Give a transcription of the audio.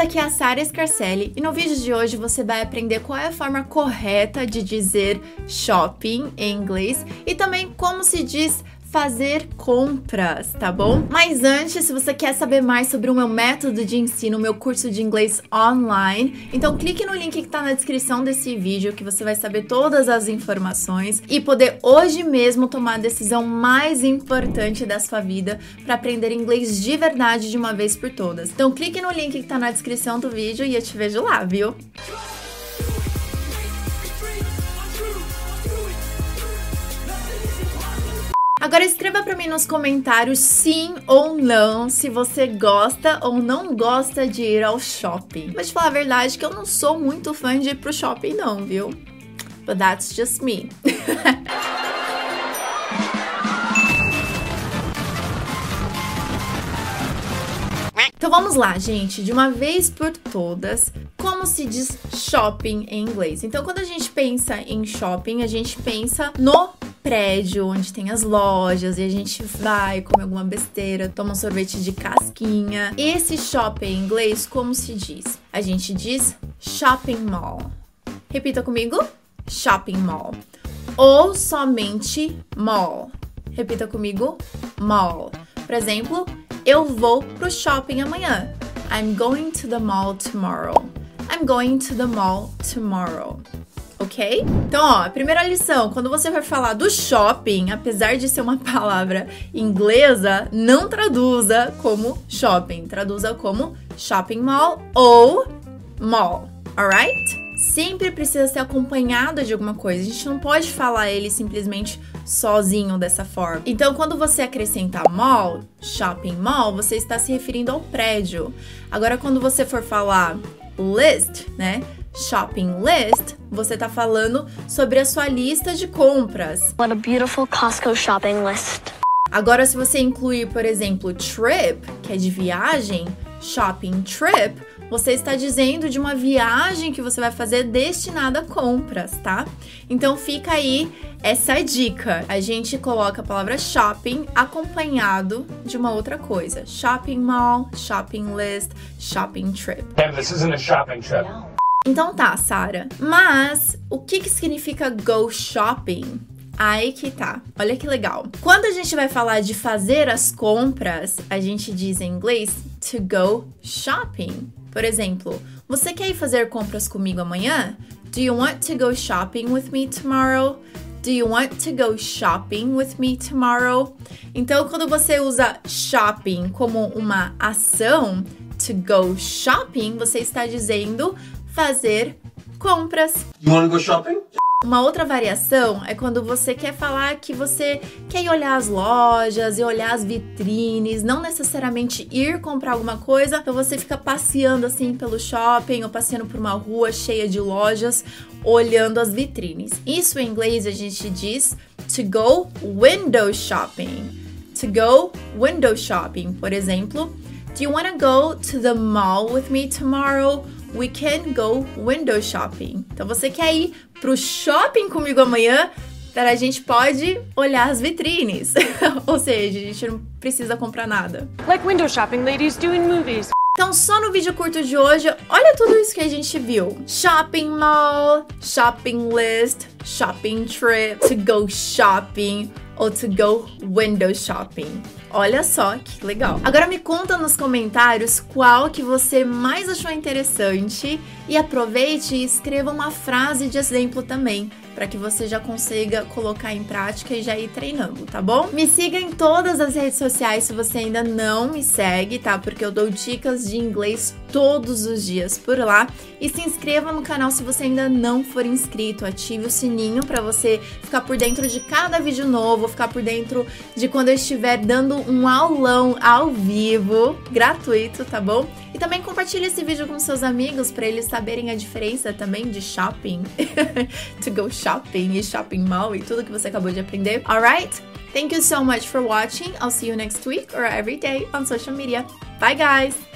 aqui é a Sara Scarcelli e no vídeo de hoje você vai aprender qual é a forma correta de dizer shopping em inglês e também como se diz fazer compras, tá bom? Mas antes, se você quer saber mais sobre o meu método de ensino, o meu curso de inglês online, então clique no link que tá na descrição desse vídeo que você vai saber todas as informações e poder hoje mesmo tomar a decisão mais importante da sua vida para aprender inglês de verdade de uma vez por todas. Então clique no link que tá na descrição do vídeo e eu te vejo lá, viu? Agora escreva para mim nos comentários sim ou não se você gosta ou não gosta de ir ao shopping. Vou te falar a verdade que eu não sou muito fã de ir pro shopping não, viu? But that's just me. Então vamos lá, gente, de uma vez por todas, como se diz shopping em inglês? Então, quando a gente pensa em shopping, a gente pensa no prédio onde tem as lojas e a gente vai comer alguma besteira, toma um sorvete de casquinha. Esse shopping em inglês, como se diz? A gente diz shopping mall. Repita comigo: shopping mall. Ou somente mall. Repita comigo: mall. Por exemplo, eu vou pro shopping amanhã. I'm going to the mall tomorrow. I'm going to the mall tomorrow ok? Então, ó, primeira lição, quando você for falar do shopping, apesar de ser uma palavra inglesa, não traduza como shopping, traduza como shopping mall ou mall, alright? Sempre precisa ser acompanhado de alguma coisa. A gente não pode falar ele simplesmente sozinho dessa forma. Então, quando você acrescenta mall, shopping mall, você está se referindo ao prédio. Agora, quando você for falar list, né? Shopping list, você está falando sobre a sua lista de compras. What a beautiful Costco shopping list. Agora, se você incluir, por exemplo, trip, que é de viagem, shopping trip, você está dizendo de uma viagem que você vai fazer destinada a compras, tá? Então fica aí essa dica. A gente coloca a palavra shopping acompanhado de uma outra coisa. Shopping mall, shopping list, shopping trip. Pam, this isn't a shopping trip. Então tá, Sara. Mas o que que significa go shopping? Aí que tá. Olha que legal. Quando a gente vai falar de fazer as compras, a gente diz em inglês to go shopping. Por exemplo, você quer ir fazer compras comigo amanhã? Do you want to go shopping with me tomorrow? Do you want to go shopping with me tomorrow? Então, quando você usa shopping como uma ação, to go shopping, você está dizendo fazer compras. You wanna go shopping? Uma outra variação é quando você quer falar que você quer ir olhar as lojas e olhar as vitrines, não necessariamente ir comprar alguma coisa, então você fica passeando assim pelo shopping ou passeando por uma rua cheia de lojas, olhando as vitrines. Isso em inglês a gente diz to go window shopping. To go window shopping, por exemplo, do you want to go to the mall with me tomorrow? We can go window shopping. Então você quer ir pro shopping comigo amanhã? Para a gente pode olhar as vitrines. Ou seja, a gente não precisa comprar nada. Like window shopping ladies do in movies. Então, só no vídeo curto de hoje, olha tudo isso que a gente viu: shopping mall, shopping list, shopping trip, to go shopping ou to go window shopping. Olha só que legal. Agora me conta nos comentários qual que você mais achou interessante e aproveite e escreva uma frase de exemplo também para que você já consiga colocar em prática e já ir treinando, tá bom? Me siga em todas as redes sociais se você ainda não me segue, tá? Porque eu dou dicas de inglês todos os dias por lá. E se inscreva no canal se você ainda não for inscrito. Ative o sininho para você ficar por dentro de cada vídeo novo, ficar por dentro de quando eu estiver dando um aulão ao vivo, gratuito, tá bom? E também compartilhe esse vídeo com seus amigos para eles saberem a diferença também de shopping, to go shopping e shopping mall e tudo que você acabou de aprender. Alright? Thank you so much for watching. I'll see you next week or every day on social media. Bye guys!